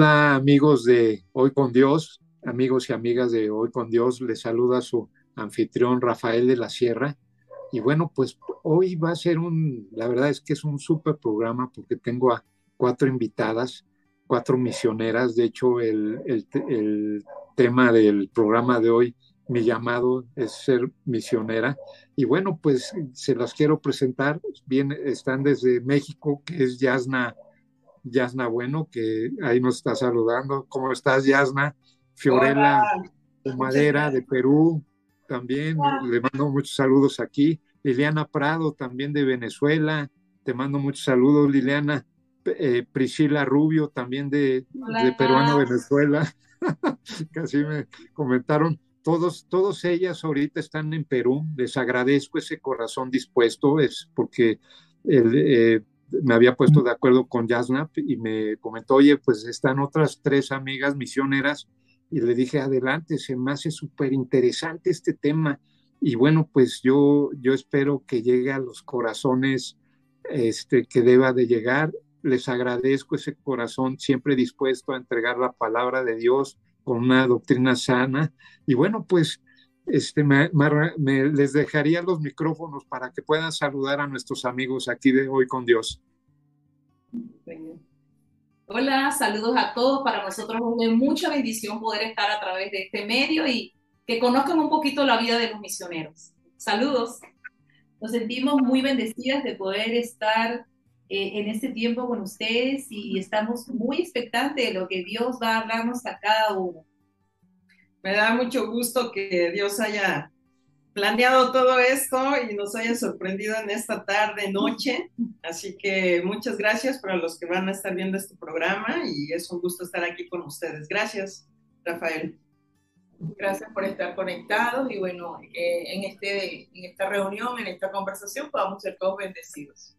Hola amigos de Hoy con Dios, amigos y amigas de Hoy con Dios, les saluda su anfitrión Rafael de la Sierra. Y bueno, pues hoy va a ser un, la verdad es que es un súper programa porque tengo a cuatro invitadas, cuatro misioneras. De hecho, el, el tema del programa de hoy, mi llamado es ser misionera. Y bueno, pues se las quiero presentar. Bien, están desde México, que es Yasna Yasna Bueno, que ahí nos está saludando. ¿Cómo estás, Yasna? Fiorella de Madera, de Perú, también. Le mando muchos saludos aquí. Liliana Prado, también de Venezuela. Te mando muchos saludos, Liliana. Eh, Priscila Rubio, también de, de Peruano, Venezuela. Casi me comentaron. Todos, todos ellas ahorita están en Perú. Les agradezco ese corazón dispuesto, es porque el, eh, me había puesto de acuerdo con Jasnap y me comentó, oye, pues están otras tres amigas misioneras y le dije, adelante, se me hace súper interesante este tema. Y bueno, pues yo, yo espero que llegue a los corazones este, que deba de llegar. Les agradezco ese corazón siempre dispuesto a entregar la palabra de Dios con una doctrina sana. Y bueno, pues este, me, les dejaría los micrófonos para que puedan saludar a nuestros amigos aquí de Hoy con Dios. Hola, saludos a todos. Para nosotros es mucha bendición poder estar a través de este medio y que conozcan un poquito la vida de los misioneros. Saludos. Nos sentimos muy bendecidas de poder estar eh, en este tiempo con ustedes y estamos muy expectantes de lo que Dios va a hablarnos a cada uno. Me da mucho gusto que Dios haya planeado todo esto y nos haya sorprendido en esta tarde, noche. Así que muchas gracias para los que van a estar viendo este programa y es un gusto estar aquí con ustedes. Gracias, Rafael. Gracias por estar conectados y bueno, eh, en, este, en esta reunión, en esta conversación, podamos ser todos bendecidos.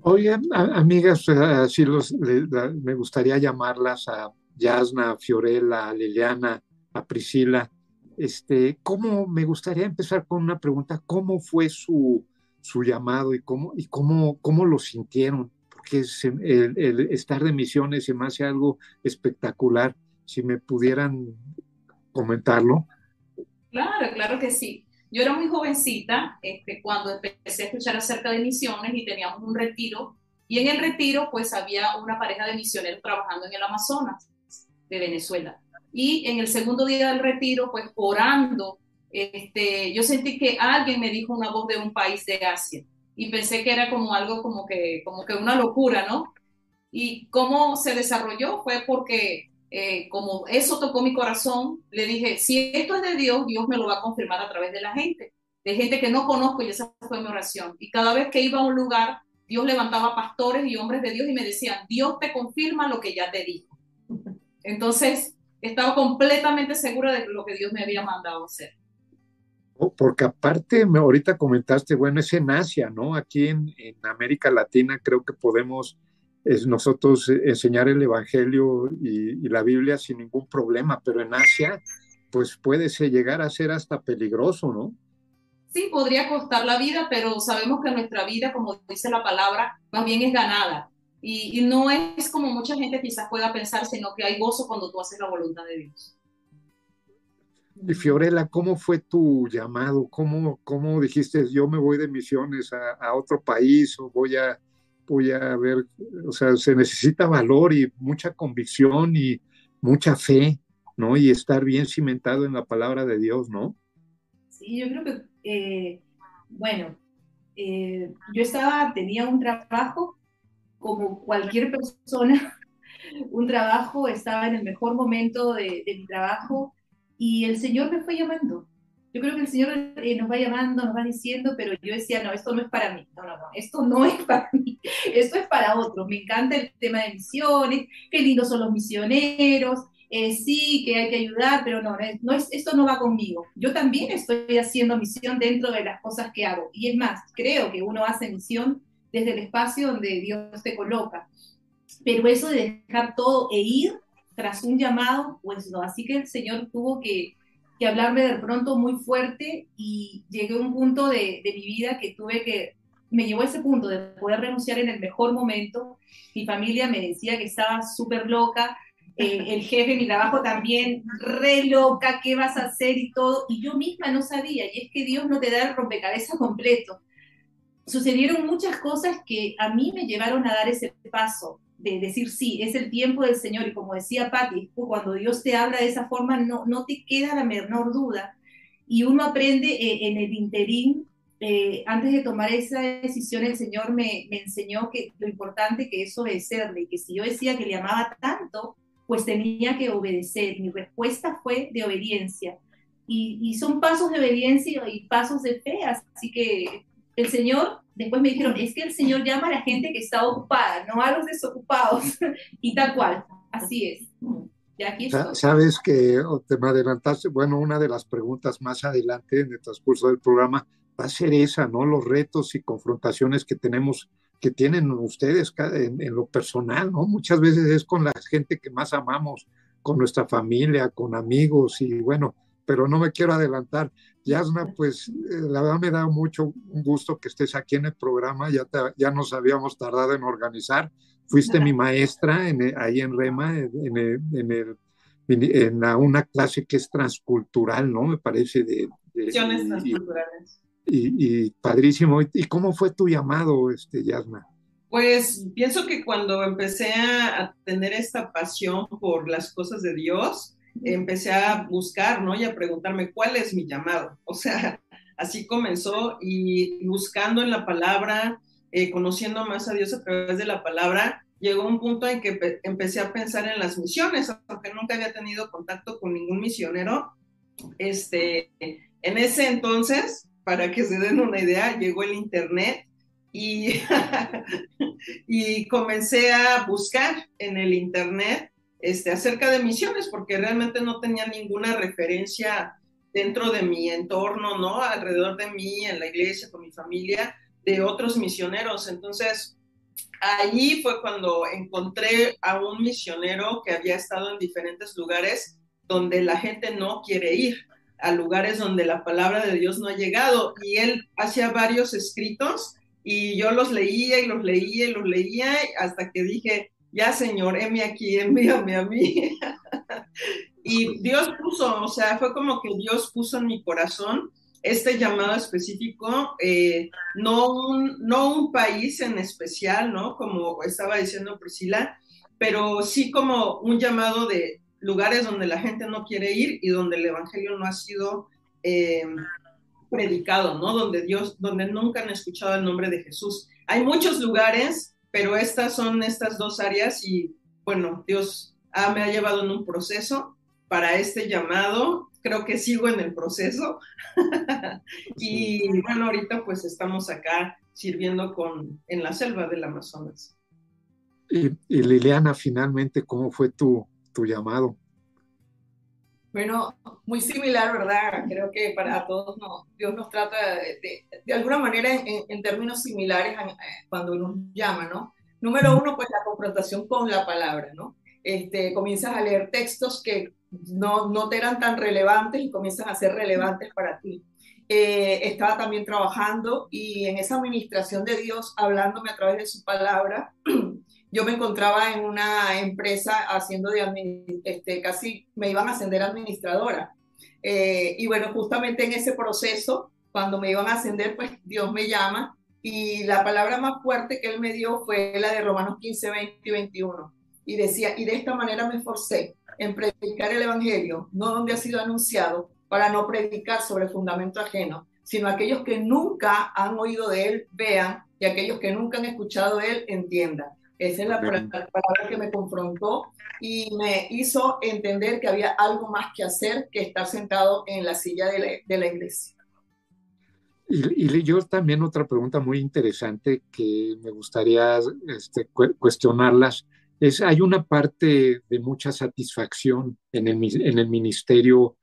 Oigan, amigas, así los, me gustaría llamarlas a Yasna, Fiorella, Liliana, a Priscila. Este, ¿cómo, me gustaría empezar con una pregunta, ¿cómo fue su, su llamado y cómo, y cómo, cómo lo sintieron? Porque el, estar de misiones se me hace algo espectacular. Si me pudieran comentarlo. Claro, claro que sí. Yo era muy jovencita este, cuando empecé a escuchar acerca de misiones y teníamos un retiro. Y en el retiro, pues había una pareja de misioneros trabajando en el Amazonas de Venezuela. Y en el segundo día del retiro, pues orando, este, yo sentí que alguien me dijo una voz de un país de Asia y pensé que era como algo como que, como que una locura, ¿no? Y cómo se desarrolló fue porque eh, como eso tocó mi corazón, le dije, si esto es de Dios, Dios me lo va a confirmar a través de la gente, de gente que no conozco y esa fue mi oración. Y cada vez que iba a un lugar, Dios levantaba pastores y hombres de Dios y me decían, Dios te confirma lo que ya te dijo. Entonces, estaba completamente segura de lo que Dios me había mandado hacer. Oh, porque aparte, me, ahorita comentaste, bueno, es en Asia, ¿no? Aquí en, América Latina creo que podemos es nosotros enseñar el Evangelio y, la Biblia sin ningún problema, pero en Asia, pues puede llegar a ser hasta peligroso, ¿no? Sí, podría costar la vida, pero sabemos que nuestra vida, como dice la palabra, más bien es ganada. Y, no es como mucha gente quizás pueda pensar, sino que hay gozo cuando tú haces la voluntad de Dios. Y Fiorella, ¿cómo fue tu llamado? ¿Cómo, cómo dijiste, yo me voy de misiones a, otro país o voy a, voy a ver, o sea, se necesita valor y mucha convicción y mucha fe, ¿no? Y estar bien cimentado en la palabra de Dios, ¿no? Sí, yo creo que, eh, bueno, eh, yo estaba, tenía un trabajo como cualquier persona, un trabajo, estaba en el mejor momento de, mi trabajo y el Señor me fue llamando. Yo creo que el Señor eh, nos va llamando, nos va diciendo, pero yo decía, no, esto no es para mí, no, no, no, esto no es para mí, esto es para otros. Me encanta el tema de misiones, qué lindos son los misioneros, eh, sí, que hay que ayudar, pero no, no es, esto no va conmigo. Yo también estoy haciendo misión dentro de las cosas que hago. Y es más, creo que uno hace misión desde el espacio donde Dios te coloca. Pero eso de dejar todo e ir tras un llamado, pues no. Así que el Señor tuvo que, que hablarme de pronto muy fuerte y llegué a un punto de, de mi vida que tuve que me llevó a ese punto de poder renunciar en el mejor momento. Mi familia me decía que estaba súper loca, eh, el jefe de mi trabajo también, re loca, ¿qué vas a hacer y todo? Y yo misma no sabía, y es que Dios no te da el rompecabezas completo. Sucedieron muchas cosas que a mí me llevaron a dar ese paso, de decir, sí, es el tiempo del Señor, y como decía Patti, cuando Dios te habla de esa forma, no, no te queda la menor duda. Y uno aprende eh, en el interín eh, antes de tomar esa decisión, el Señor me, me, enseñó que lo importante que es obedecerle, y que si yo decía que le amaba tanto, pues tenía que obedecer. Mi respuesta fue de obediencia. Y, son pasos de obediencia y pasos de fe. Así que el Señor, después me dijeron, es que el Señor llama a la gente que está ocupada, no a los desocupados. y tal cual, así es. Y aquí Sabes que te me adelantaste, bueno, una de las preguntas más adelante en el transcurso del programa va a ser esa, ¿no? Los retos y confrontaciones que tenemos que tienen ustedes en, lo personal, ¿no? Muchas veces es con la gente que más amamos, con nuestra familia, con amigos y bueno, pero no me quiero adelantar. Yasna, pues eh, la verdad me da mucho gusto que estés aquí en el programa, ya, ya nos habíamos tardado en organizar. Fuiste mi maestra en, ahí en Rema, en, en, el, en una clase que es transcultural, ¿no? Me parece de... de transculturales y, padrísimo. ¿Y cómo fue tu llamado, este, Yasna? Pues pienso que cuando empecé a, tener esta pasión por las cosas de Dios, empecé a buscar, ¿no? Y a preguntarme cuál es mi llamado. O sea, así comenzó y buscando en la palabra, eh, conociendo más a Dios a través de la palabra, llegó un punto en que empecé a pensar en las misiones, aunque nunca había tenido contacto con ningún misionero. Este, en ese entonces, para que se den una idea, llegó el Internet y, y comencé a buscar en el Internet este, acerca de misiones, porque realmente no tenía ninguna referencia dentro de mi entorno, ¿no? Alrededor de mí, en la iglesia, con mi familia, de otros misioneros. Entonces, allí fue cuando encontré a un misionero que había estado en diferentes lugares donde la gente no quiere ir a lugares donde la palabra de Dios no ha llegado. Y él hacía varios escritos y yo los leía y los leía y los leía hasta que dije, ya Señor, heme aquí, envíame a mí. y Dios puso, o sea, fue como que Dios puso en mi corazón este llamado específico, eh, no, un, no un país en especial, ¿no? Como estaba diciendo Priscila, pero sí como un llamado de, lugares donde la gente no quiere ir y donde el evangelio no ha sido eh, predicado, ¿no? Donde Dios, donde nunca han escuchado el nombre de Jesús. Hay muchos lugares, pero estas son estas dos áreas y bueno, Dios me ha llevado en un proceso para este llamado. Creo que sigo en el proceso. y bueno, ahorita pues estamos acá sirviendo con, en la selva del Amazonas. y Liliana, finalmente, ¿cómo fue tu, tu llamado? Bueno, muy similar, ¿verdad? Creo que para todos Dios nos trata de, de, alguna manera en, términos similares cuando nos llama, ¿no? Número uno, pues la confrontación con la palabra, ¿no? Este, comienzas a leer textos que no, no te eran tan relevantes y comienzan a ser relevantes para ti. Eh, estaba también trabajando y en esa administración de Dios, hablándome a través de su palabra, yo me encontraba en una empresa haciendo de, este, casi me iban a ascender administradora. Eh, y bueno, justamente en ese proceso, cuando me iban a ascender, pues Dios me llama y la palabra más fuerte que él me dio fue la de Romanos 15, 20 y 21. Y decía, y de esta manera me esforcé en predicar el Evangelio, no donde ha sido anunciado, para no predicar sobre fundamento ajeno, sino aquellos que nunca han oído de él vean y aquellos que nunca han escuchado de él entiendan. Esa es la palabra que me confrontó y me hizo entender que había algo más que hacer que estar sentado en la silla de la, iglesia. Y, y, yo también otra pregunta muy interesante que me gustaría este, cuestionarlas. Es, hay una parte de mucha satisfacción en el, en el ministerio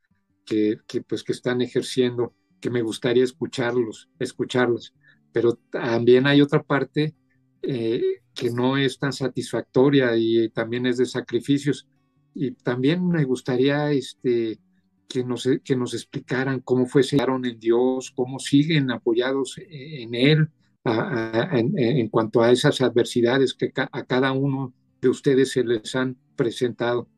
que, que, pues, que están ejerciendo, que me gustaría escucharlos, escucharlos, pero también hay otra parte eh, que no es tan satisfactoria y también es de sacrificios. Y también me gustaría este, que, nos, que nos explicaran cómo fue, en Dios, cómo siguen apoyados en Él, en, cuanto a esas adversidades que a cada uno de ustedes se les han presentado?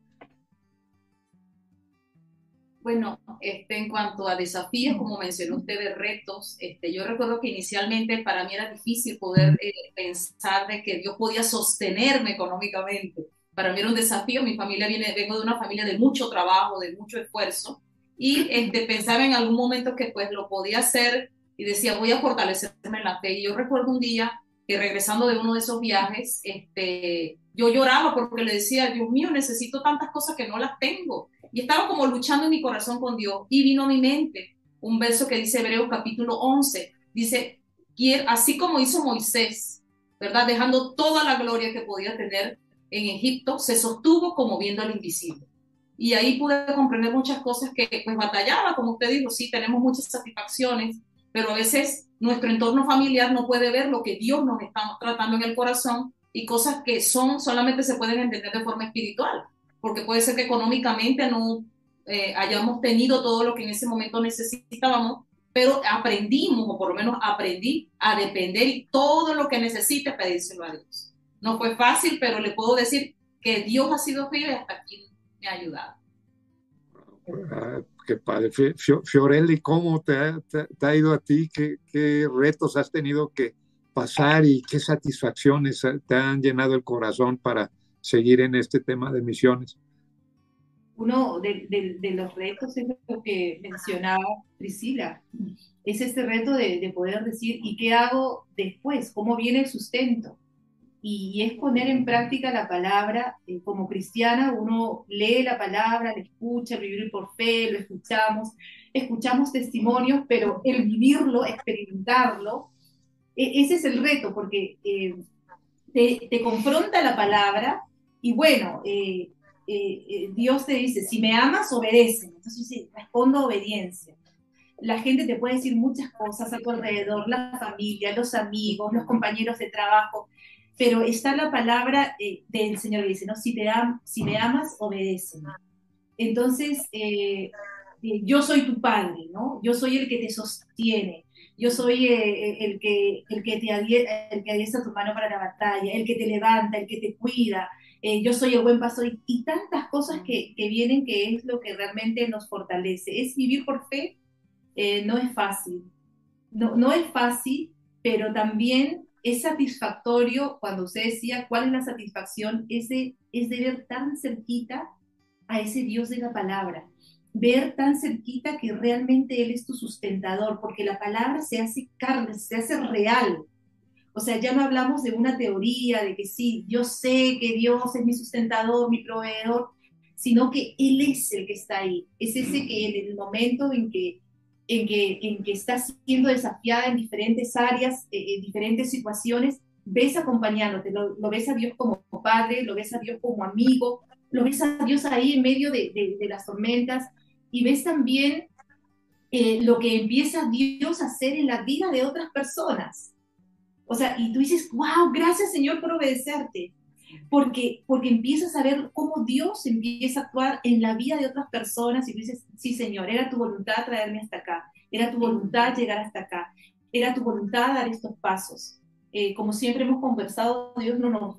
Bueno, este, en cuanto a desafíos, como mencionó usted, de retos, este, yo recuerdo que inicialmente para mí era difícil poder eh, pensar de que Dios podía sostenerme económicamente. Para mí era un desafío, mi familia viene, vengo de una familia de mucho trabajo, de mucho esfuerzo, y este, pensaba en algún momento que pues lo podía hacer y decía, voy a fortalecerme en la fe. Y yo recuerdo un día que regresando de uno de esos viajes, este, yo lloraba porque le decía, Dios mío, necesito tantas cosas que no las tengo y estaba como luchando en mi corazón con Dios y vino a mi mente un verso que dice Hebreos capítulo 11. Dice, así como hizo Moisés, ¿verdad? Dejando toda la gloria que podía tener en Egipto, se sostuvo como viendo al invisible. Y ahí pude comprender muchas cosas que pues batallaba, como usted dijo, sí, tenemos muchas satisfacciones, pero a veces nuestro entorno familiar no puede ver lo que Dios nos está tratando en el corazón y cosas que son solamente se pueden entender de forma espiritual porque puede ser que económicamente no eh, hayamos tenido todo lo que en ese momento necesitábamos, pero aprendimos, o por lo menos aprendí a depender y todo lo que necesite pedírselo a Dios. No fue fácil, pero le puedo decir que Dios ha sido fiel y hasta aquí me ha ayudado. Ah, qué padre. Fiorelli, ¿cómo te ha, ido a ti? ¿Qué, ¿Qué, retos has tenido que pasar y qué satisfacciones te han llenado el corazón para seguir en este tema de misiones? Uno de, los retos es lo que mencionaba Priscila, es este reto de, poder decir, ¿y qué hago después? ¿Cómo viene el sustento? Y, es poner en práctica la palabra. Eh, como cristiana, uno lee la palabra, la escucha, vivir por fe, lo escuchamos, escuchamos testimonios, pero el vivirlo, experimentarlo, e, ese es el reto, porque eh, te, te, confronta la palabra y bueno, eh, eh, eh, Dios te dice, si me amas, obedece. Entonces dice, respondo obediencia. La gente te puede decir muchas cosas a tu alrededor, la familia, los amigos, los compañeros de trabajo, pero está la palabra del Señor que dice, ¿no? Si, te am si me amas, obedece. Entonces, yo soy tu padre, ¿no? Yo soy el que te sostiene, yo soy el, que, el, que te adiestra tu mano para la batalla, el que te levanta, el que te cuida, eh, yo soy el buen pastor y, tantas cosas que, vienen que es lo que realmente nos fortalece. Es vivir por fe, eh, no es fácil, no, no es fácil, pero también es satisfactorio cuando usted decía cuál es la satisfacción, ese, es de ver tan cerquita a ese Dios de la palabra, ver tan cerquita que realmente Él es tu sustentador, porque la palabra se hace carne, se hace real, o sea, ya no hablamos de una teoría, de que sí, yo sé que Dios es mi sustentador, mi proveedor, sino que Él es el que está ahí. Es ese que en el momento en que, en que, en que estás siendo desafiada en diferentes áreas, eh, en diferentes situaciones, ves acompañándote, lo, ves a Dios como padre, lo ves a Dios como amigo, lo ves a Dios ahí en medio de, de, las tormentas y ves también eh, lo que empieza Dios a hacer en la vida de otras personas. O sea, y tú dices, wow, gracias Señor por obedecerte. Porque, porque empiezas a ver cómo Dios empieza a actuar en la vida de otras personas y tú dices, sí Señor, era tu voluntad traerme hasta acá, era tu voluntad llegar hasta acá, era tu voluntad dar estos pasos. Eh, como siempre hemos conversado, Dios no nos,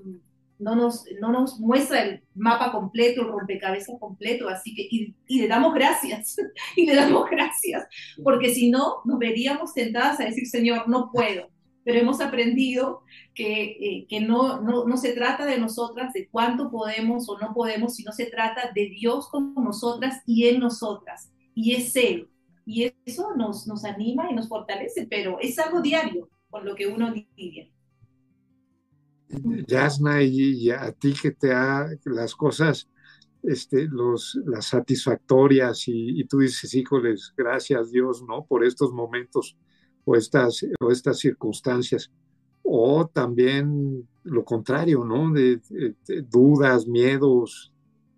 no nos, no nos muestra el mapa completo, el rompecabezas completo, así que, y, y, le damos gracias, y le damos gracias, porque si no, nos veríamos tentadas a decir, Señor, no puedo, pero hemos aprendido que, eh, no, no, se trata de nosotras, de cuánto podemos o no podemos, sino se trata de Dios con nosotras y en nosotras, y es Él. Y eso nos, nos anima y nos fortalece, pero es algo diario con lo que uno lidia. Yasna, y, a ti que te ha las cosas, este, los, las satisfactorias, y, y tú dices, híjoles, gracias Dios, ¿no? Por estos momentos o estas, o estas circunstancias. O también lo contrario, ¿no? De, dudas, miedos,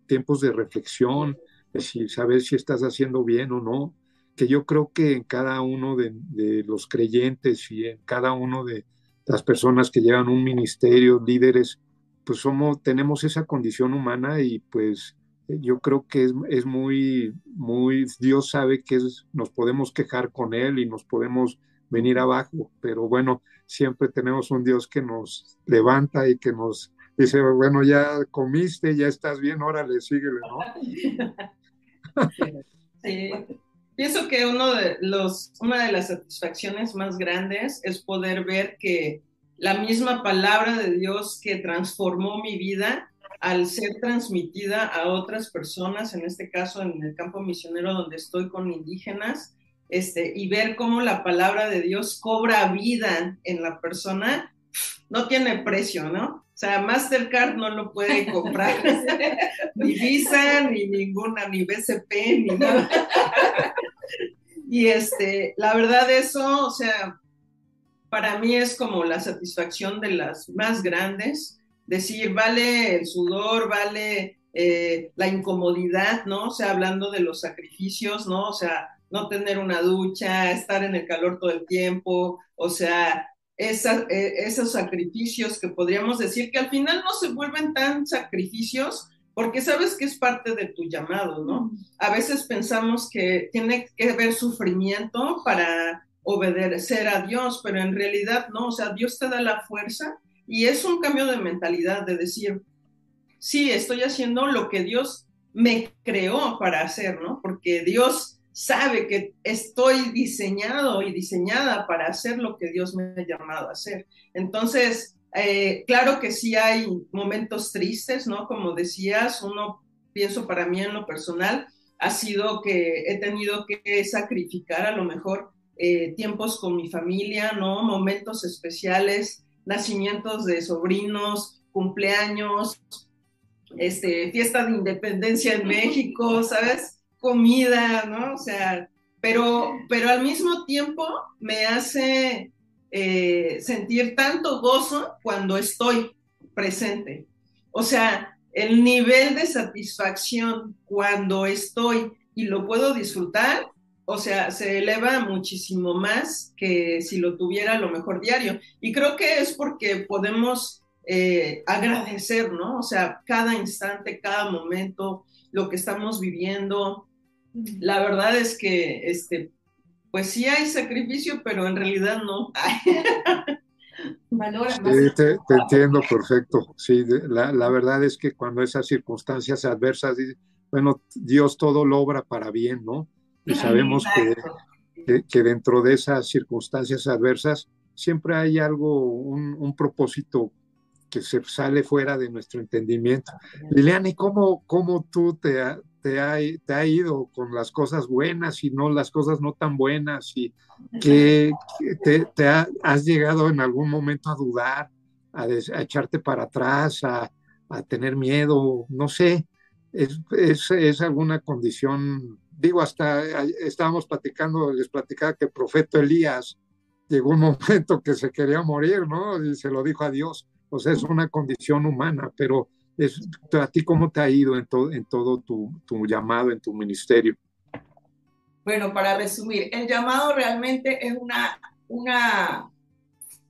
tiempos de reflexión, de si saber si estás haciendo bien o no, que yo creo que en cada uno de, de, los creyentes y en cada uno de las personas que llevan un ministerio, líderes, pues somos, tenemos esa condición humana y pues yo creo que es, es muy, muy, Dios sabe que es, nos podemos quejar con Él y nos podemos venir abajo, pero bueno, siempre tenemos un Dios que nos levanta y que nos dice, bueno, ya comiste, ya estás bien, órale, síguele, ¿no? Sí. Pienso que uno de los, una de las satisfacciones más grandes es poder ver que la misma palabra de Dios que transformó mi vida al ser transmitida a otras personas, en este caso en el campo misionero donde estoy con indígenas, este, y ver cómo la palabra de Dios cobra vida en la persona, no tiene precio, ¿no? O sea, Mastercard no lo puede comprar, ni Visa, ni ninguna, ni BCP, ni nada. y este, la verdad eso, o sea, para mí es como la satisfacción de las más grandes, decir, vale el sudor, vale eh, la incomodidad, ¿no? O sea, hablando de los sacrificios, ¿no? O sea, no tener una ducha, estar en el calor todo el tiempo, o sea, e, esos sacrificios que podríamos decir que al final no se vuelven tan sacrificios porque sabes que es parte de tu llamado, ¿no? A veces pensamos que tiene que haber sufrimiento para obedecer a Dios, pero en realidad no, o sea, Dios te da la fuerza y es un cambio de mentalidad de decir, sí, estoy haciendo lo que Dios me creó para hacer, ¿no? Porque Dios sabe que estoy diseñado y diseñada para hacer lo que Dios me ha llamado a hacer. Entonces, eh, claro que sí hay momentos tristes, ¿no? Como decías, uno, pienso para mí en lo personal, ha sido que he tenido que sacrificar a lo mejor eh, tiempos con mi familia, ¿no? Momentos especiales, nacimientos de sobrinos, cumpleaños, este, fiesta de independencia en México, ¿sabes? Comida, ¿no? O sea, pero, pero al mismo tiempo me hace eh, sentir tanto gozo cuando estoy presente. O sea, el nivel de satisfacción cuando estoy y lo puedo disfrutar, o sea, se eleva muchísimo más que si lo tuviera a lo mejor diario. Y creo que es porque podemos eh, agradecer, ¿no? O sea, cada instante, cada momento, lo que estamos viviendo, la verdad es que, este, pues sí hay sacrificio, pero en realidad no. Sí, te, entiendo perfecto. Sí, la, la, verdad es que cuando esas circunstancias adversas, bueno, Dios todo lo obra para bien, ¿no? Y sabemos que, que, dentro de esas circunstancias adversas siempre hay algo, un, un propósito que se sale fuera de nuestro entendimiento. Liliane, ¿cómo, cómo tú te, te ha, te ha ido con las cosas buenas y no las cosas no tan buenas y que, te, te has llegado en algún momento a dudar, a, echarte para atrás, a, a, tener miedo, no sé, es, es, es, alguna condición, digo, hasta estábamos platicando, les platicaba que el profeta Elías llegó un momento que se quería morir, ¿no? Y se lo dijo a Dios, o sea, es una condición humana, pero es, ¿A ti cómo te ha ido en, todo en todo tu, tu llamado, en tu ministerio? Bueno, para resumir, el llamado realmente es una, una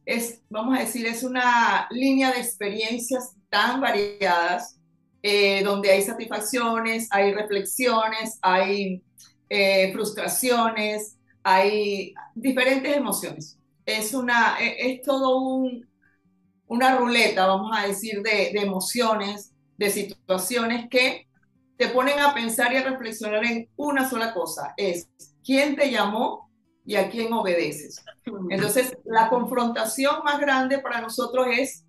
es, vamos a decir, es una línea de experiencias tan variadas, eh, donde hay satisfacciones, hay reflexiones, hay eh, frustraciones, hay diferentes emociones. Es, una, e, es todo un, una ruleta, vamos a decir, de, emociones, de situaciones que te ponen a pensar y a reflexionar en una sola cosa, es quién te llamó y a quién obedeces. Entonces, la confrontación más grande para nosotros es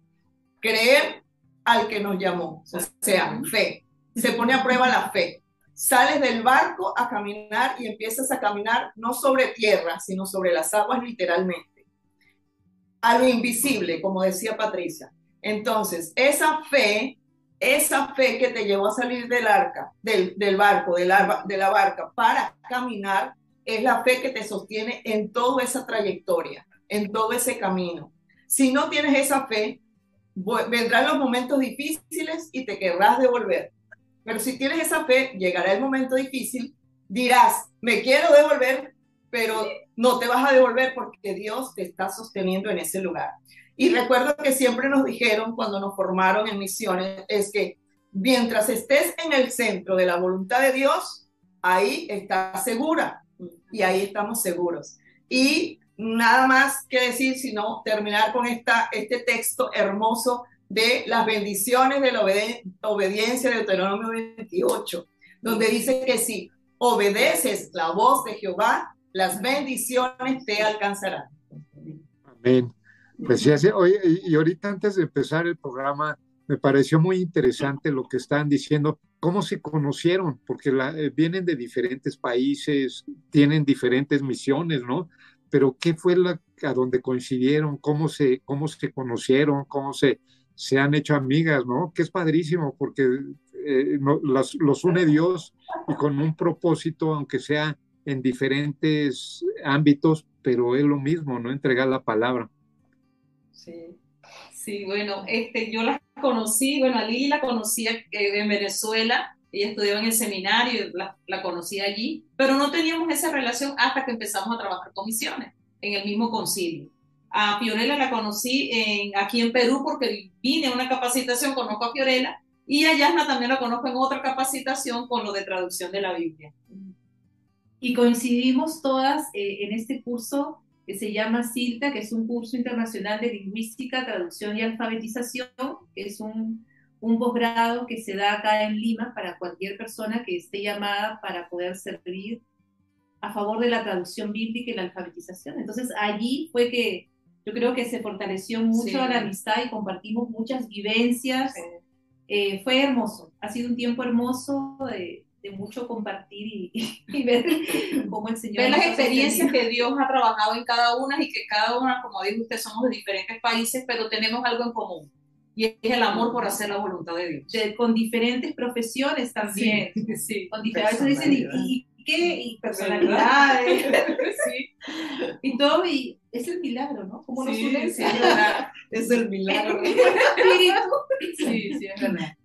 creer al que nos llamó, o sea, fe. Se pone a prueba la fe. Sales del barco a caminar y empiezas a caminar no sobre tierra, sino sobre las aguas literalmente a lo invisible, como decía Patricia. Entonces, esa fe, esa fe que te llevó a salir del arca, del, barco, de la, de la barca, para caminar, es la fe que te sostiene en toda esa trayectoria, en todo ese camino. Si no tienes esa fe, vendrán los momentos difíciles y te querrás devolver. Pero si tienes esa fe, llegará el momento difícil, dirás, me quiero devolver, pero no te vas a devolver porque Dios te está sosteniendo en ese lugar. Y recuerdo que siempre nos dijeron cuando nos formaron en misiones, es que mientras estés en el centro de la voluntad de Dios, ahí estás segura y ahí estamos seguros. Y nada más que decir, sino terminar con esta, este texto hermoso de las bendiciones de la obediencia de Deuteronomio 28, donde dice que si obedeces la voz de Jehová, las bendiciones te alcanzarán. Amén. Pues sí, oye, y ahorita antes de empezar el programa, me pareció muy interesante lo que están diciendo, cómo se conocieron, porque la, eh, vienen de diferentes países, tienen diferentes misiones, ¿no? Pero ¿qué fue la, a donde coincidieron? ¿Cómo se, cómo se conocieron? ¿Cómo se, se han hecho amigas, ¿no? Que es padrísimo, porque eh, los une Dios y con un propósito, aunque sea en diferentes ámbitos, pero es lo mismo, ¿no? Entregar la palabra. Sí. Sí, bueno, este, yo la conocí, bueno, a Lili la conocí eh, en Venezuela, ella estudió en el seminario, la, la conocí allí, pero no teníamos esa relación hasta que empezamos a trabajar con misiones, en el mismo concilio. A Fiorella la conocí en, aquí en Perú porque vine a una capacitación, conozco a Fiorella, y a Yasna también la conozco en otra capacitación con lo de traducción de la Biblia. Y coincidimos todas eh, en este curso que se llama CILTA, que es un curso internacional de lingüística, traducción y alfabetización, que es un, un posgrado que se da acá en Lima para cualquier persona que esté llamada para poder servir a favor de la traducción bíblica y la alfabetización. Entonces allí fue que yo creo que se fortaleció mucho la amistad y compartimos muchas vivencias. Eh, fue hermoso, ha sido un tiempo hermoso de, de mucho compartir y, ver cómo el Señor... Ver las experiencias que Dios ha trabajado en cada una y que cada una, como dijo usted, somos de diferentes países, pero tenemos algo en común. Y es el amor por hacer la voluntad de Dios. con diferentes profesiones también. Sí, Con diferentes, dicen, ¿y, qué? Y personalidades. sí. Y todo, y es el milagro, ¿no? Como nos une es el milagro. sí, sí, es verdad.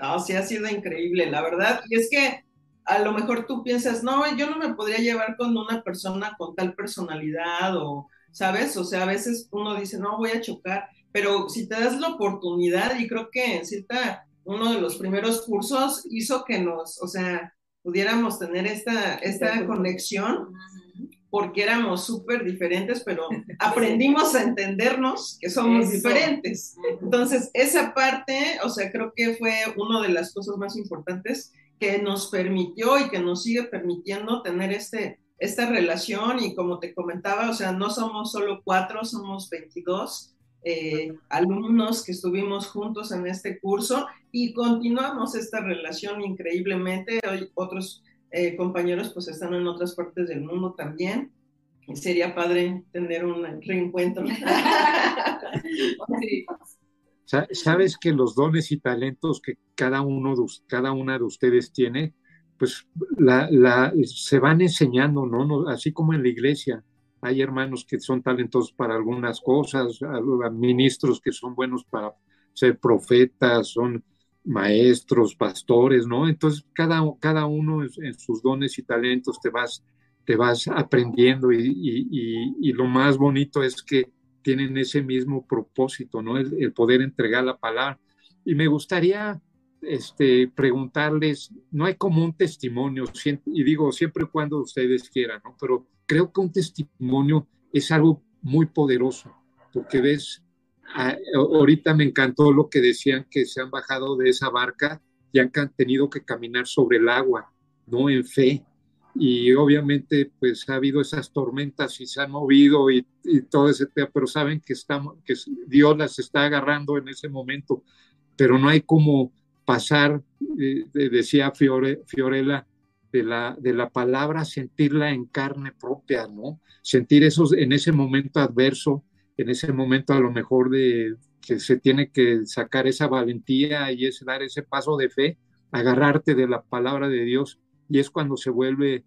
No, sí ha sido increíble, la verdad. Y es que a lo mejor tú piensas, no, yo no me podría llevar con una persona con tal personalidad o, ¿sabes? O sea, a veces uno dice, no, voy a chocar, pero si te das la oportunidad, y creo que en cierta, uno de los primeros cursos hizo que nos, o sea, pudiéramos tener esta, esta conexión porque éramos súper diferentes, pero aprendimos a entendernos que somos diferentes. Entonces, esa parte, o sea, creo que fue una de las cosas más importantes que nos permitió y que nos sigue permitiendo tener este, esta relación y como te comentaba, o sea, no somos solo cuatro, somos 22 eh, alumnos que estuvimos juntos en este curso y continuamos esta relación increíblemente. Hoy otros eh, compañeros pues están en otras partes del mundo también. Y sería padre tener un reencuentro. Sabes que los dones y talentos que cada uno de, cada una de ustedes tiene, pues la, se van enseñando, ¿no? Así como en la iglesia. Hay hermanos que son talentosos para algunas cosas, ministros que son buenos para ser profetas, son maestros, pastores, ¿no? Entonces, cada, cada uno en, sus dones y talentos te vas, te vas aprendiendo y, lo más bonito es que tienen ese mismo propósito, ¿no? El, poder entregar la palabra. Y me gustaría este, preguntarles, no hay como un testimonio, y digo siempre cuando ustedes quieran, ¿no? Pero creo que un testimonio es algo muy poderoso, porque ves ahorita me encantó lo que decían que se han bajado de esa barca y han tenido que caminar sobre el agua, no en fe. Y obviamente pues ha habido esas tormentas y se han movido y, todo ese tema, pero saben que, estamos, que Dios las está agarrando en ese momento, pero no hay como pasar, eh, decía Fiore, Fiorella, de la, de la palabra, sentirla en carne propia, ¿no? Sentir esos, en ese momento adverso, en ese momento a lo mejor de que se tiene que sacar esa valentía y es dar ese paso de fe, agarrarte de la palabra de Dios y es cuando se vuelve,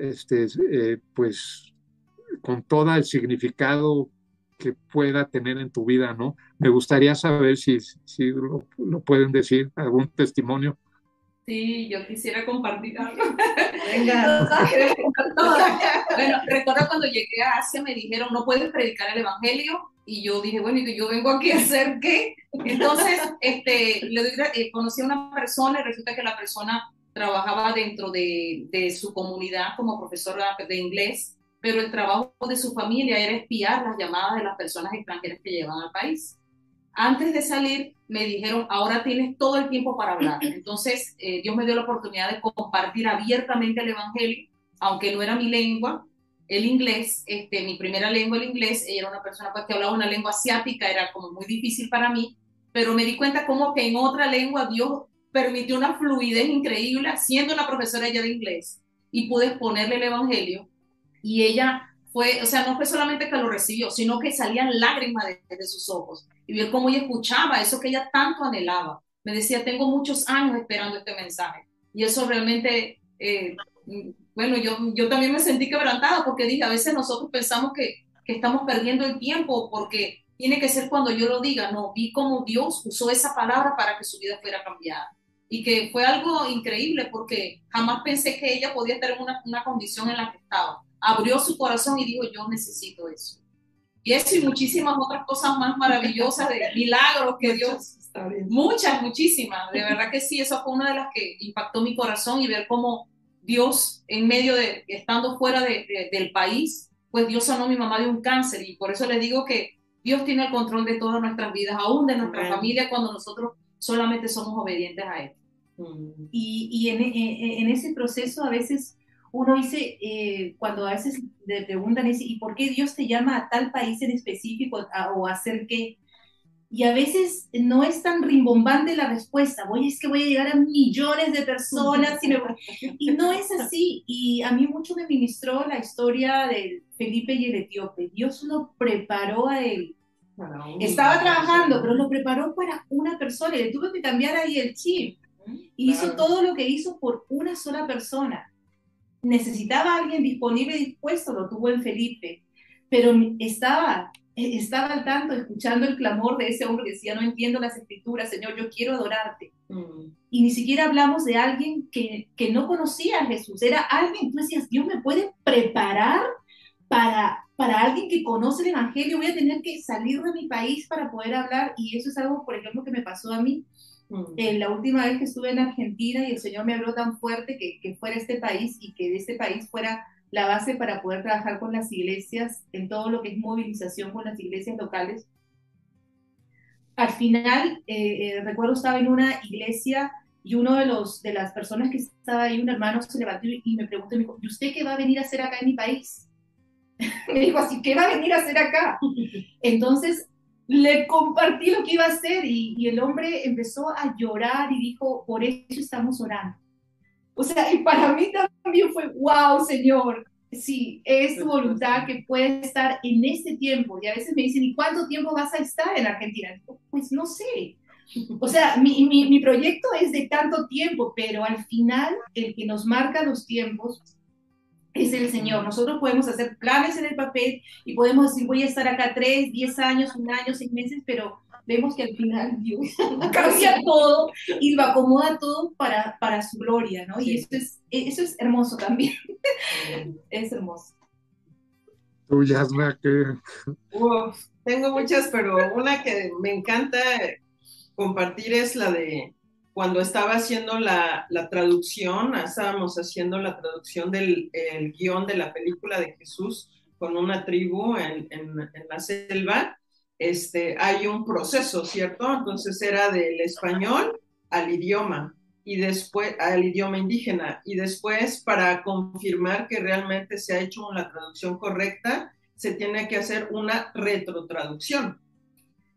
este, eh, pues, con todo el significado que pueda tener en tu vida, ¿no? Me gustaría saber si, si lo, lo pueden decir, algún testimonio. Sí, yo quisiera compartir algo. Venga. bueno, recuerdo cuando llegué a Asia me dijeron, no puedes predicar el Evangelio. Y yo dije, bueno, ¿y yo vengo aquí a hacer qué? Entonces, este, le eh, conocí a una persona y resulta que la persona trabajaba dentro de, de, su comunidad como profesora de inglés pero el trabajo de su familia era espiar las llamadas de las personas extranjeras que llevan al país. Antes de salir, me dijeron, ahora tienes todo el tiempo para hablar. Entonces, eh, Dios me dio la oportunidad de compartir abiertamente el Evangelio, aunque no era mi lengua, el inglés, este, mi primera lengua, el inglés, ella era una persona pues, que hablaba una lengua asiática, era como muy difícil para mí, pero me di cuenta como que en otra lengua Dios permitió una fluidez increíble, siendo una profesora ella de inglés, y pude exponerle el Evangelio, y ella fue, o sea, no fue solamente que lo recibió, sino que salían lágrimas de, sus ojos, y ver cómo ella escuchaba eso que ella tanto anhelaba. Me decía, tengo muchos años esperando este mensaje, y eso realmente... Eh, bueno, yo, yo también me sentí quebrantada porque dije, a veces nosotros pensamos que, que estamos perdiendo el tiempo porque tiene que ser cuando yo lo diga. No, vi cómo Dios usó esa palabra para que su vida fuera cambiada. Y que fue algo increíble porque jamás pensé que ella podía estar en una, una condición en la que estaba. Abrió su corazón y dijo, yo necesito eso. Y eso y muchísimas otras cosas más maravillosas de milagros que Dios... Muchas, muchísimas. De verdad que sí, eso fue una de las que impactó mi corazón y ver cómo Dios en medio de, estando fuera de, del país, pues Dios sanó a mi mamá de un cáncer y por eso le digo que Dios tiene el control de todas nuestras vidas, aún de nuestra familia, cuando nosotros solamente somos obedientes a Él. Mm. Y, y en, en, ese proceso a veces uno dice, eh, cuando a veces le preguntan, ¿y por qué Dios te llama a tal país en específico o a hacer qué? y a veces no es tan rimbombante la respuesta, voy, es que voy a llegar a millones de personas y, y, no es así. Y a mí mucho me ministró la historia de Felipe y el etíope. Dios lo preparó a él. Estaba trabajando, pero lo preparó para una persona y le tuve que cambiar ahí el chip. Y hizo todo lo que hizo por una sola persona. Necesitaba a alguien disponible y dispuesto, lo tuvo en Felipe, pero estaba eh, estaba al tanto, escuchando el clamor de ese hombre que decía, no entiendo las escrituras, Señor, yo quiero adorarte. Mm. Y ni siquiera hablamos de alguien que, que, no conocía a Jesús, era alguien, tú decías, Dios me puede preparar para, para alguien que conoce el Evangelio, voy a tener que salir de mi país para poder hablar, y eso es algo, por ejemplo, que me pasó a mí. Mm. Eh, la última vez que estuve en Argentina y el Señor me habló tan fuerte que, que fuera este país y que de este país fuera la base para poder trabajar con las iglesias en todo lo que es movilización con las iglesias locales. Al final, eh, eh, recuerdo estaba en una iglesia y uno de, los, de las personas que estaba ahí, un hermano, se levantó y me preguntó, me dijo, ¿y usted qué va a venir a hacer acá en mi país? me dijo así, ¿qué va a venir a hacer acá? Entonces le compartí lo que iba a hacer y, el hombre empezó a llorar y dijo, por eso estamos orando o sea, y para mí también fue, wow, Señor, sí, es tu voluntad que puede estar en este tiempo. Y a veces me dicen, ¿y cuánto tiempo vas a estar en Argentina? Pues no sé. O sea, mi, mi, proyecto es de tanto tiempo, pero al final el que nos marca los tiempos es el Señor. Nosotros podemos hacer planes en el papel y podemos decir, voy a estar acá tres, diez años, un año, seis meses, pero vemos que al final Dios cambia todo y lo acomoda todo para, para su gloria, ¿no? Y eso es, eso es hermoso también. es hermoso. Tú, Yasna, que... tengo muchas, pero una que me encanta compartir es la de cuando estaba haciendo la, la traducción, estábamos haciendo la traducción del el guion de la película de Jesús con una tribu en, en, en la selva, este, hay un proceso, ¿cierto? Entonces era del español al idioma y después al idioma indígena y después para confirmar que realmente se ha hecho una traducción correcta se tiene que hacer una retrotraducción.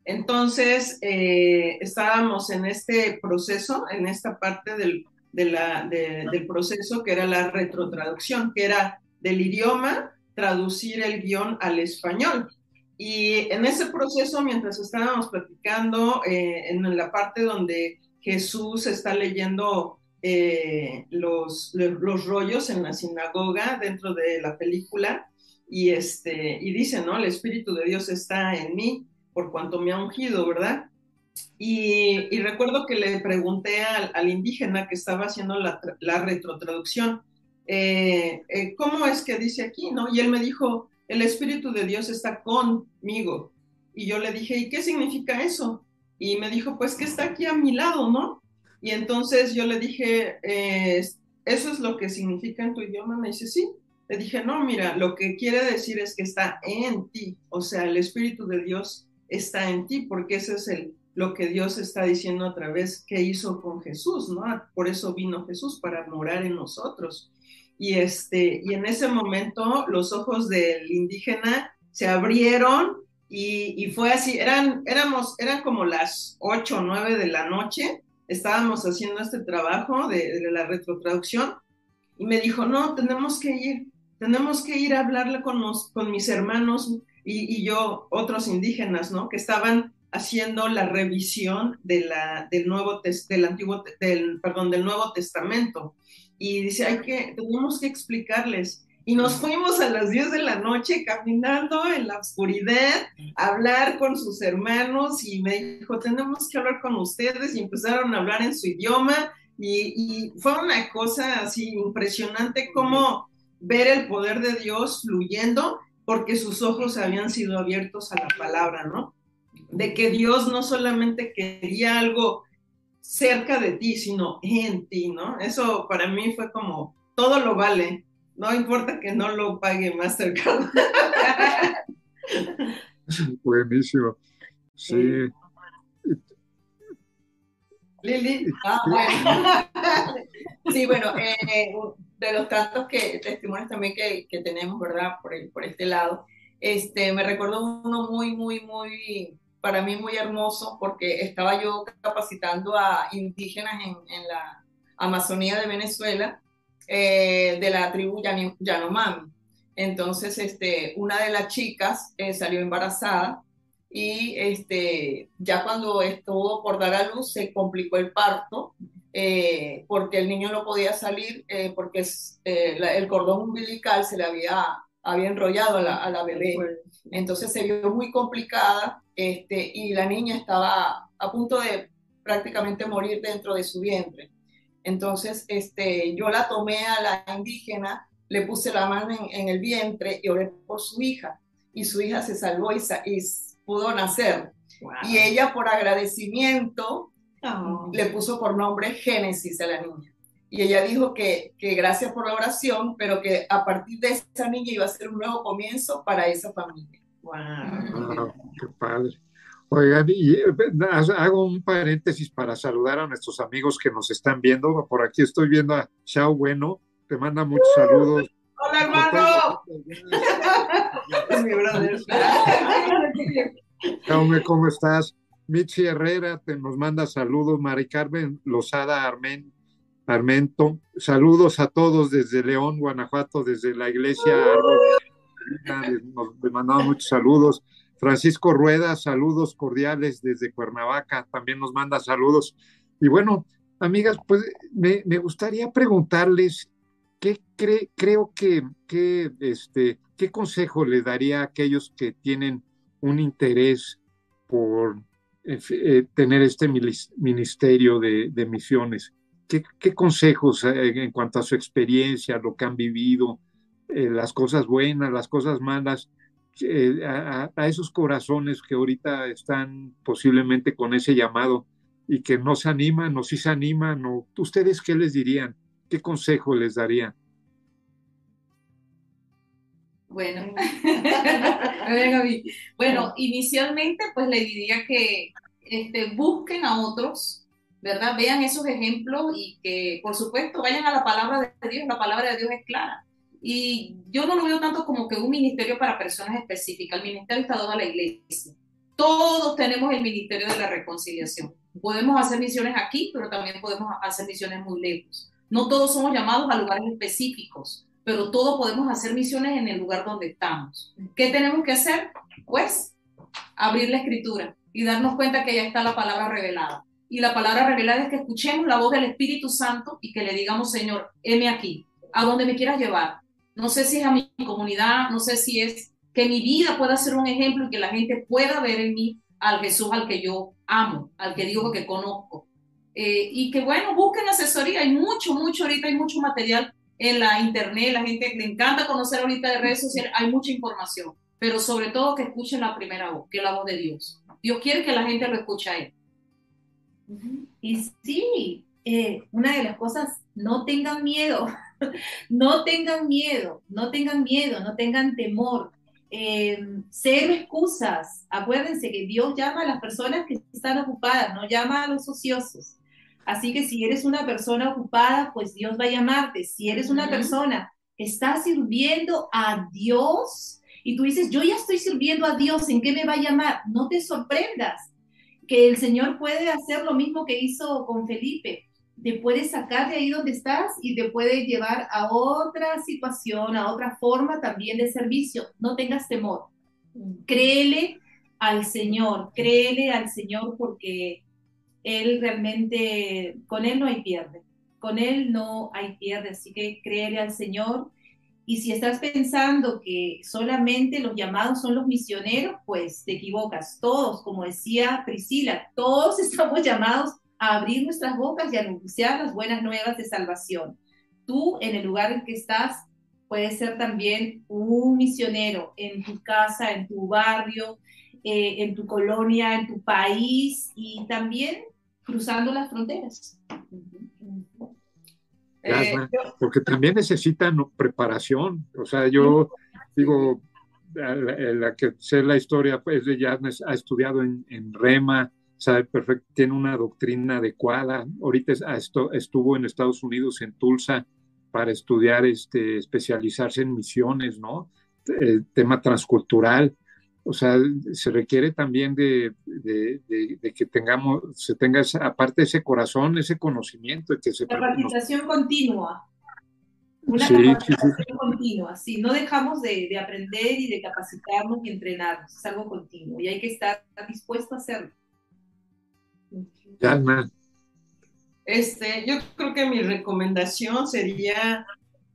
Entonces eh, estábamos en este proceso, en esta parte del, del proceso que era la retrotraducción, que era del idioma traducir el guion al español. Y en ese proceso, mientras estábamos platicando, eh, en la parte donde Jesús está leyendo eh, los, los rollos en la sinagoga dentro de la película, y, este, y dice, ¿no? El Espíritu de Dios está en mí por cuanto me ha ungido, ¿verdad? Y, recuerdo que le pregunté al, indígena que estaba haciendo la, retrotraducción, eh, ¿cómo es que dice aquí, no? Y él me dijo, el Espíritu de Dios está conmigo. Y yo le dije, ¿y qué significa eso? Y me dijo, pues que está aquí a mi lado, ¿no? Y entonces yo le dije, eh, ¿eso es lo que significa en tu idioma? Me dice, sí. le dije, no, mira, lo que quiere decir es que está en ti, o sea, el Espíritu de Dios está en ti, porque ese es el, lo que Dios está diciendo a través que hizo con Jesús, ¿no? Por eso vino Jesús, para morar en nosotros. Y, este, y en ese momento los ojos del indígena se abrieron y, fue así, eran, éramos, eran como las ocho o nueve de la noche, estábamos haciendo este trabajo de, la retrotraducción y me dijo, no, tenemos que ir, tenemos que ir a hablarle con, con mis hermanos y, yo, otros indígenas, ¿no? Que estaban haciendo la revisión de la, del nuevo del antiguo del perdón del nuevo testamento. Y dice hay que tenemos que explicarles y nos fuimos a las 10 de la noche caminando en la oscuridad a hablar con sus hermanos y me dijo tenemos que hablar con ustedes y empezaron a hablar en su idioma. Y, y fue una cosa así impresionante como ver el poder de Dios fluyendo porque sus ojos habían sido abiertos a la palabra, ¿no? De que Dios no solamente quería algo cerca de ti, sino en ti, ¿no? Eso para mí fue como, todo lo vale, no importa que no lo pague Mastercard. Buenísimo. Sí. Lili. Ah, bueno. sí, bueno, eh, de los tantos que, testimonios también que, que tenemos, ¿verdad? Por, el, por este lado. Este, me recuerdo uno muy, muy, muy, para mí muy hermoso, porque estaba yo capacitando a indígenas en, en la Amazonía de Venezuela, eh, de la tribu Yanomami. Entonces, este, una de las chicas eh, salió embarazada y este, ya cuando estuvo por dar a luz se complicó el parto eh, porque el niño no podía salir eh, porque eh, el cordón umbilical se le había, había enrollado a la, a la, bebé. Entonces se vio muy complicada este, y la niña estaba a punto de prácticamente morir dentro de su vientre. Entonces este, yo la tomé a la indígena, le puse la mano en, en el vientre y oré por su hija. Y su hija se salvó y, y pudo nacer. Y ella por agradecimiento le puso por nombre Génesis a la niña. Y ella dijo que, que gracias por la oración, pero que a partir de esa niña iba a ser un nuevo comienzo para esa familia. Wow. qué padre. Oigan, y, eh, hago un paréntesis para saludar a nuestros amigos que nos están viendo. Por aquí estoy viendo a Chao Bueno, te manda muchos saludos. ¡Hola, hermano! es mi brother. Chao, ¿cómo estás? Michi Herrera te nos manda saludos, Mari Carmen Lozada Armen, Armento, saludos a todos desde León, Guanajuato, desde la iglesia nos mandamos muchos saludos. Francisco Rueda, saludos cordiales desde Cuernavaca, también nos manda saludos. Y bueno, amigas, pues me, gustaría preguntarles qué creo que, que, este, qué consejo le daría a aquellos que tienen un interés por eh, tener este ministerio de, misiones? ¿Qué, consejos eh, en cuanto a su experiencia, lo que han vivido, eh, las cosas buenas, las cosas malas, a, esos corazones que ahorita están posiblemente con ese llamado y que no se animan o sí se animan? ¿Ustedes qué les dirían? ¿Qué consejo les darían? Bueno, bueno, inicialmente pues le diría que este, busquen a otros, ¿verdad? Vean esos ejemplos y que por supuesto vayan a la palabra de Dios, la palabra de Dios es clara. Y yo no lo veo tanto como que un ministerio para personas específicas, el ministerio está dado a la iglesia. Todos tenemos el ministerio de la reconciliación. Podemos hacer misiones aquí, pero también podemos hacer misiones muy lejos. No todos somos llamados a lugares específicos pero todos podemos hacer misiones en el lugar donde estamos. ¿Qué tenemos que hacer? Pues abrir la escritura y darnos cuenta que ya está la palabra revelada. Y la palabra revelada es que escuchemos la voz del Espíritu Santo y que le digamos, Señor, heme aquí, a donde me quieras llevar. No sé si es a mi comunidad, no sé si es que mi vida pueda ser un ejemplo y que la gente pueda ver en mí al Jesús al que yo amo, al que digo que conozco. Eh, y que bueno, busquen asesoría, hay mucho, mucho ahorita, hay mucho material en la internet, la gente le encanta conocer ahorita de redes sociales, hay mucha información, pero sobre todo que escuchen la primera voz, que es la voz de Dios. Dios quiere que la gente lo escuche a Él. Y sí, eh, una de las cosas, no tengan miedo, no tengan miedo, no tengan miedo, no tengan temor. Eh, cero excusas. Acuérdense que Dios llama a las personas que están ocupadas, no llama a los ociosos. Así que si eres una persona ocupada, pues Dios va a llamarte. Si eres una persona que está sirviendo a Dios y tú dices, yo ya estoy sirviendo a Dios, ¿en qué me va a llamar? No te sorprendas que el Señor puede hacer lo mismo que hizo con Felipe. Te puede sacar de ahí donde estás y te puede llevar a otra situación, a otra forma también de servicio. No tengas temor. Créele al Señor, créele al Señor porque Él realmente, con Él no hay pierde. Con Él no hay pierde. Así que créele al Señor y si estás pensando que solamente los llamados son los misioneros, pues te equivocas. Todos, como decía Priscila, todos estamos llamados a abrir nuestras bocas y a anunciar las buenas nuevas de salvación. Tú, en el lugar en que estás, puedes ser también un misionero en tu casa, en tu barrio, eh, en tu colonia, en tu país y también cruzando las fronteras. Eh, porque también necesitan preparación. O sea, yo digo, la, que sé la historia pues, de Yasnes, ha estudiado en, Rema, sabe perfecto, tiene una doctrina adecuada. Ahorita estuvo en Estados Unidos, en Tulsa, para estudiar, este, especializarse en misiones, ¿no? El tema transcultural o sea, se requiere también de, que tengamos, se tenga aparte ese corazón, ese conocimiento. Que se capacitación continua. Una capacitación continua, sí, no dejamos de, aprender y de capacitarnos y entrenarnos, es algo continuo y hay que estar dispuesto a hacerlo. Este, yo creo que mi recomendación sería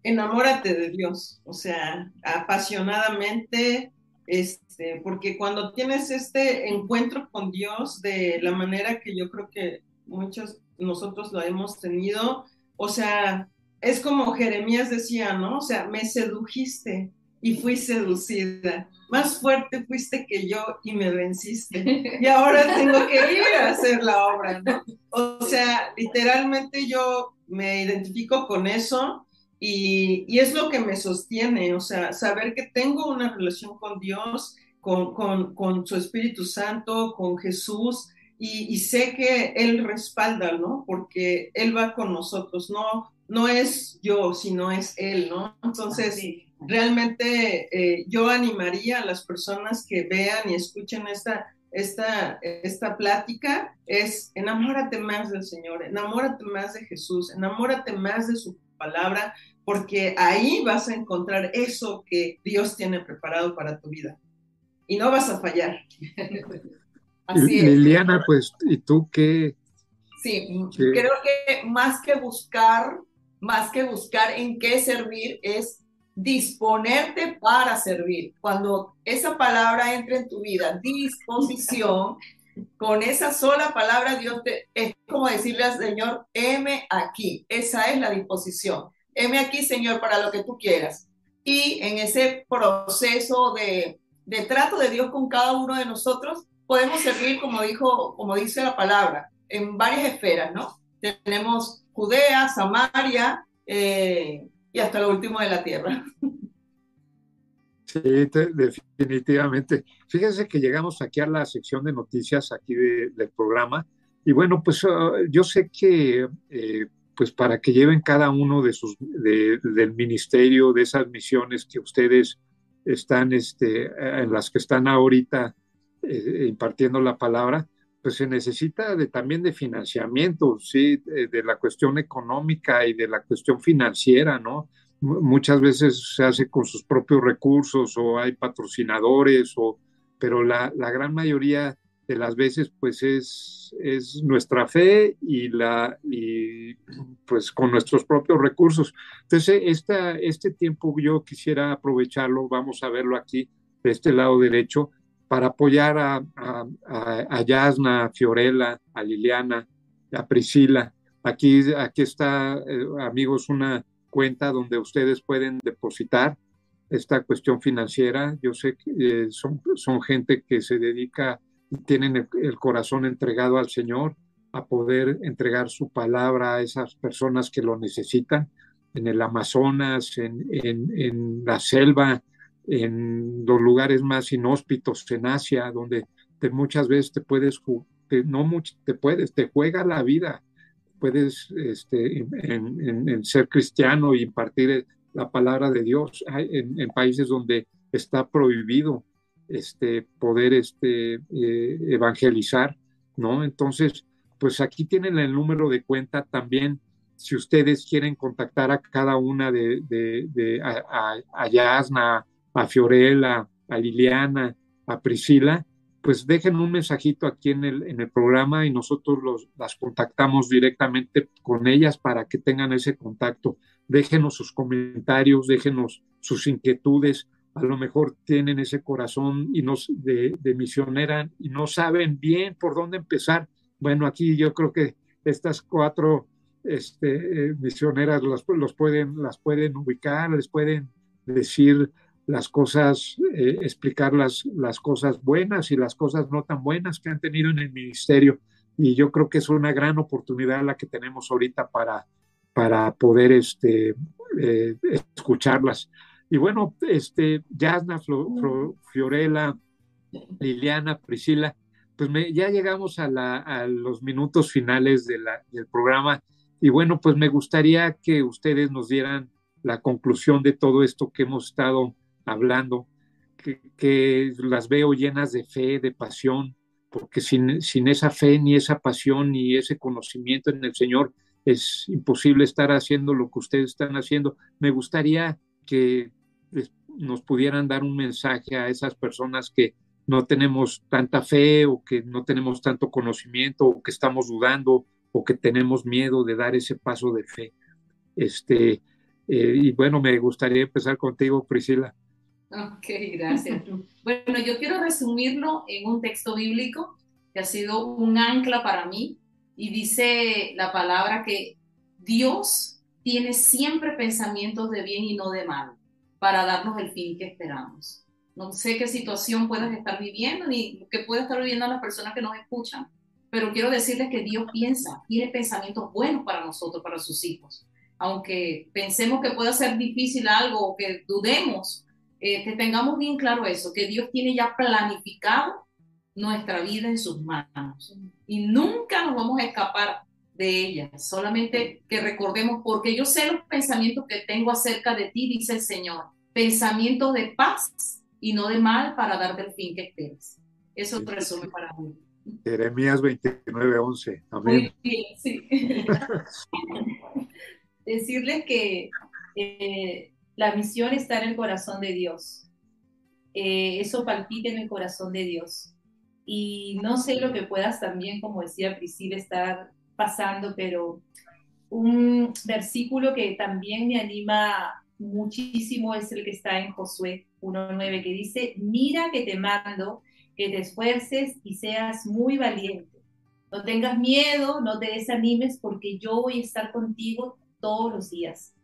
enamórate de Dios, o sea, apasionadamente, este, porque cuando tienes este encuentro con Dios de la manera que yo creo que muchos nosotros lo hemos tenido, o sea, es como Jeremías decía, ¿no? O sea, me sedujiste y fui seducida. Más fuerte fuiste que yo y me venciste. Y ahora tengo que ir a hacer la obra, ¿no? O sea, literalmente yo me identifico con eso y, es lo que me sostiene, o sea, saber que tengo una relación con Dios, con, con, su Espíritu Santo, con Jesús, y, sé que Él respalda, ¿no? Porque Él va con nosotros, no, no es yo, sino es Él, ¿no? Entonces, realmente eh, yo animaría a las personas que vean y escuchen esta, esta, esta plática, es enamórate más del Señor, enamórate más de Jesús, enamórate más de su palabra, porque ahí vas a encontrar eso que Dios tiene preparado para tu vida. Y no vas a fallar. Así Liliana, pues, ¿y tú qué? Sí, creo que más que buscar, más que buscar en qué servir, es disponerte para servir. Cuando esa palabra entra en tu vida, disposición, con esa sola palabra Dios te, es como decirle al Señor, heme aquí. Esa es la disposición heme aquí, Señor, para lo que tú quieras. Y en ese proceso de, trato de Dios con cada uno de nosotros, podemos servir, como dijo, como dice la palabra, en varias esferas, ¿no? Tenemos Judea, Samaria eh, y hasta lo último de la tierra. Sí, definitivamente. Fíjense que llegamos aquí a la sección de noticias aquí del programa y bueno, pues ah, yo sé que eh, pues para que lleven cada uno de sus, del ministerio, de esas misiones que ustedes están, este, en las que están ahorita eh, impartiendo la palabra, pues se necesita también de financiamiento, ¿sí? De, la cuestión económica y de la cuestión financiera, ¿no? muchas veces se hace con sus propios recursos o hay patrocinadores, o, pero la, la gran mayoría de las veces pues es, es nuestra fe y, la, y pues con nuestros propios recursos. Entonces, esta, este tiempo yo quisiera aprovecharlo, vamos a verlo aquí, de este lado derecho, para apoyar a, a, a, Yasna, a Fiorella, a Liliana, a Priscila. Aquí, aquí está, eh, amigos, una cuenta donde ustedes pueden depositar esta cuestión financiera. Yo sé que eh, son, son gente que se dedica tienen el, corazón entregado al Señor, a poder entregar su palabra a esas personas que lo necesitan. en el Amazonas, en, en, la selva, en los lugares más inhóspitos en Asia, donde te, muchas veces te puedes, no mucho, te puedes, te juega la vida, puedes este, en, ser cristiano y impartir la palabra de Dios en, países donde está prohibido este, poder este, eh, evangelizar, ¿no? Entonces, pues aquí tienen el número de cuenta también si ustedes quieren contactar a cada una de, de, a, Yasna, a Fiorella, a Liliana, a Priscila, pues dejen un mensajito aquí en el, en el programa y nosotros los, las contactamos directamente con ellas para que tengan ese contacto. Déjenos sus comentarios, déjenos sus inquietudes. A lo mejor tienen ese corazón y nos, de, misionera y no saben bien por dónde empezar. Bueno, aquí yo creo que estas cuatro este, eh, misioneras los, los, pueden, las pueden ubicar, les pueden decir las cosas, eh, explicar las, las cosas buenas y las cosas no tan buenas que han tenido en el ministerio. Y yo creo que es una gran oportunidad la que tenemos ahorita para, para poder este, eh, escucharlas. Y bueno, este, Yasna, Fiorella, Liliana, Priscila, pues me, ya llegamos a, la, a, los minutos finales de la, del programa. Y bueno, pues me gustaría que ustedes nos dieran la conclusión de todo esto que hemos estado hablando, que, las veo llenas de fe, de pasión, porque sin, sin esa fe, ni esa pasión, ni ese conocimiento en el Señor, es imposible estar haciendo lo que ustedes están haciendo. Me gustaría que nos pudieran dar un mensaje a esas personas que no tenemos tanta fe o que no tenemos tanto conocimiento o que estamos dudando o que tenemos miedo de dar ese paso de fe. Este, eh, y bueno, me gustaría empezar contigo, Priscila. Ok, gracias. bueno, yo quiero resumirlo en un texto bíblico que ha sido un ancla para mí y dice la palabra que Dios tiene siempre pensamientos de bien y no de mal para darnos el fin que esperamos. No sé qué situación puedas estar viviendo ni qué puede estar viviendo las personas que nos escuchan, pero quiero decirles que Dios piensa, tiene pensamientos buenos para nosotros, para sus hijos. Aunque pensemos que pueda ser difícil algo o que dudemos, eh, que tengamos bien claro eso, que Dios tiene ya planificado nuestra vida en sus manos y nunca nos vamos a escapar de ella, solamente que recordemos, porque yo sé los pensamientos que tengo acerca de ti, dice el Señor, pensamientos de paz y no de mal para darte el fin que esperes. Eso resume para mí. Jeremías 29, 11. Amén. sí. Decirles que eh, la misión está en el corazón de Dios. Eh, eso palpita en el corazón de Dios. Y no sé lo que puedas también, como decía Priscila, estar pasando, pero un versículo que también me anima muchísimo es el que está en Josué 1.9, que dice, mira que te mando que te esfuerces y seas muy valiente. No tengas miedo, no te desanimes, porque yo voy a estar contigo todos los días.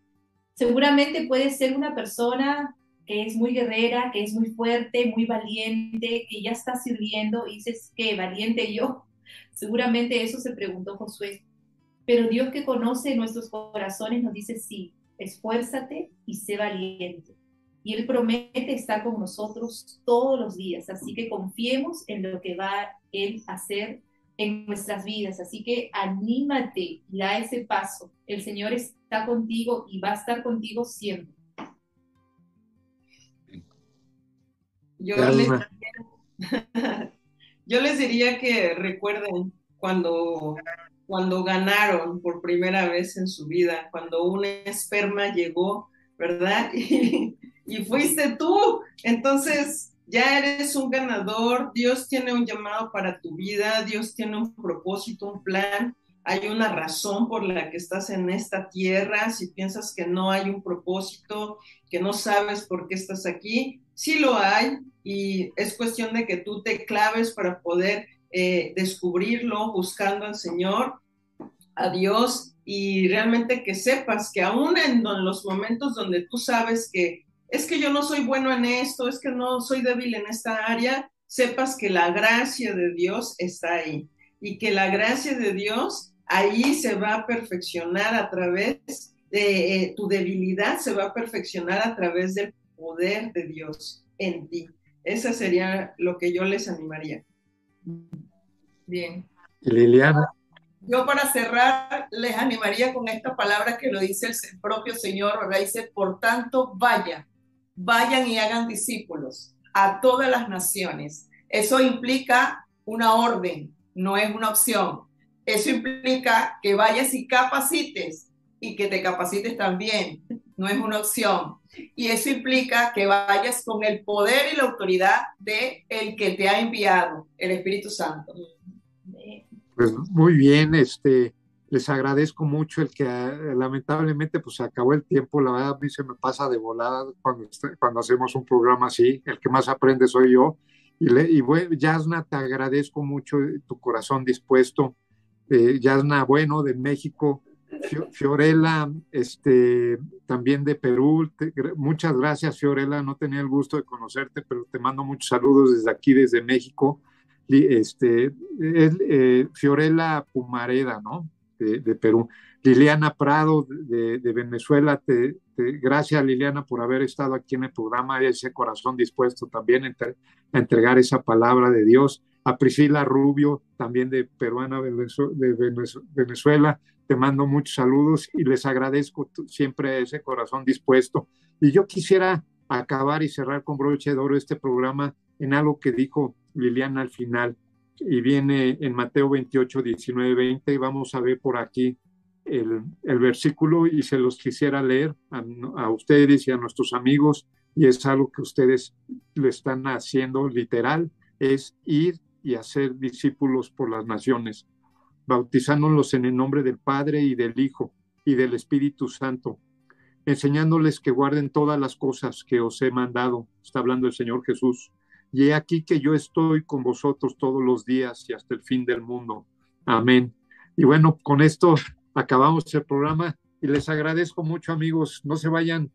Seguramente puedes ser una persona que es muy guerrera, que es muy fuerte, muy valiente, que ya está sirviendo y dices que valiente yo. Seguramente eso se preguntó Josué. Pero Dios que conoce nuestros corazones nos dice sí, esfuérzate y sé valiente y Él promete estar con nosotros todos los días. Así que confiemos en lo que va Él a hacer en nuestras vidas. Así que anímate y da ese paso. El Señor está contigo y va a estar contigo siempre. Yo les, yo les diría que recuerden cuando, cuando ganaron por primera vez en su vida, cuando un esperma llegó, ¿verdad? y fuiste tú. Entonces, ya eres un ganador, Dios tiene un llamado para tu vida, Dios tiene un propósito, un plan, hay una razón por la que estás en esta tierra, si piensas que no hay un propósito, que no sabes por qué estás aquí, sí lo hay y es cuestión de que tú te claves para poder eh, descubrirlo buscando al Señor, a Dios y realmente que sepas que aún en los momentos donde tú sabes que es que yo no soy bueno en esto, es que no soy débil en esta área, sepas que la gracia de Dios está ahí y que la gracia de Dios ahí se va a perfeccionar a través eh, tu debilidad se va a perfeccionar a través del poder de Dios en ti. Esa sería lo que yo les animaría. Bien. Liliana. Yo para cerrar les animaría con esta palabra que lo dice el propio Señor, ¿verdad? Dice, por tanto, vayan, vayan y hagan discípulos a todas las naciones. Eso implica una orden, no es una opción. Eso implica que vayas y capacites y que te capacites también, no es una opción. Y eso implica que vayas con el poder y la autoridad de el que te ha enviado, el Espíritu Santo. Pues muy bien, este, les agradezco mucho el que lamentablemente pues acabó el tiempo, la verdad a mí se me pasa de volada cuando, cuando hacemos un programa así, el que más aprende soy yo. Y, le, y Yasna, te agradezco mucho tu corazón dispuesto. Eh, Yasna, bueno, de México, Fiorella, este, también de Perú. muchas gracias, Fiorella. No tenía el gusto de conocerte, pero te mando muchos saludos desde aquí, desde México este, es eh, Fiorella Pumareda, ¿no? De, Perú. Liliana Prado de, Venezuela, te, gracias Liliana por haber estado aquí en el programa y ese corazón dispuesto también a entregar esa palabra de Dios. A Priscila Rubio, también de peruana de Venezuela, te mando muchos saludos y les agradezco siempre ese corazón dispuesto. Y yo quisiera acabar y cerrar con broche de oro este programa en algo que dijo Liliana al final y viene en Mateo 28, 19, 20 y vamos a ver por aquí el, el versículo y se los quisiera leer a, a, ustedes y a nuestros amigos y es algo que ustedes lo están haciendo literal, es ir y hacer discípulos por las naciones, bautizándolos en el nombre del Padre y del Hijo y del Espíritu Santo, enseñándoles que guarden todas las cosas que os he mandado, está hablando el Señor Jesús y he aquí que yo estoy con vosotros todos los días y hasta el fin del mundo. Amén. Y bueno, con esto acabamos el programa y les agradezco mucho amigos. No se vayan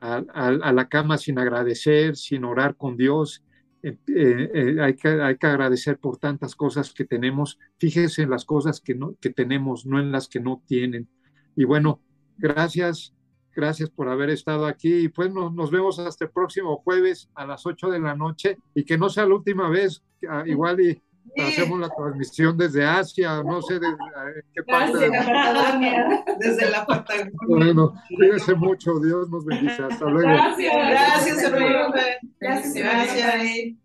a, la cama sin agradecer, sin orar con Dios. Eh, eh, hay, que, hay que agradecer por tantas cosas que tenemos. Fíjense en las cosas que, no, que tenemos, no en las que no tienen. Y bueno, gracias Gracias por haber estado aquí y pues nos, vemos hasta el próximo jueves a las 8 de la noche y que no sea la última vez, ah, igual y hacemos la transmisión desde Asia, no sé desde qué parte. Desde la Patagonia. Desde la Patagonia. Bueno, cuídense mucho, Dios nos bendiga. Hasta luego. Gracias, gracias, Gracias. gracias.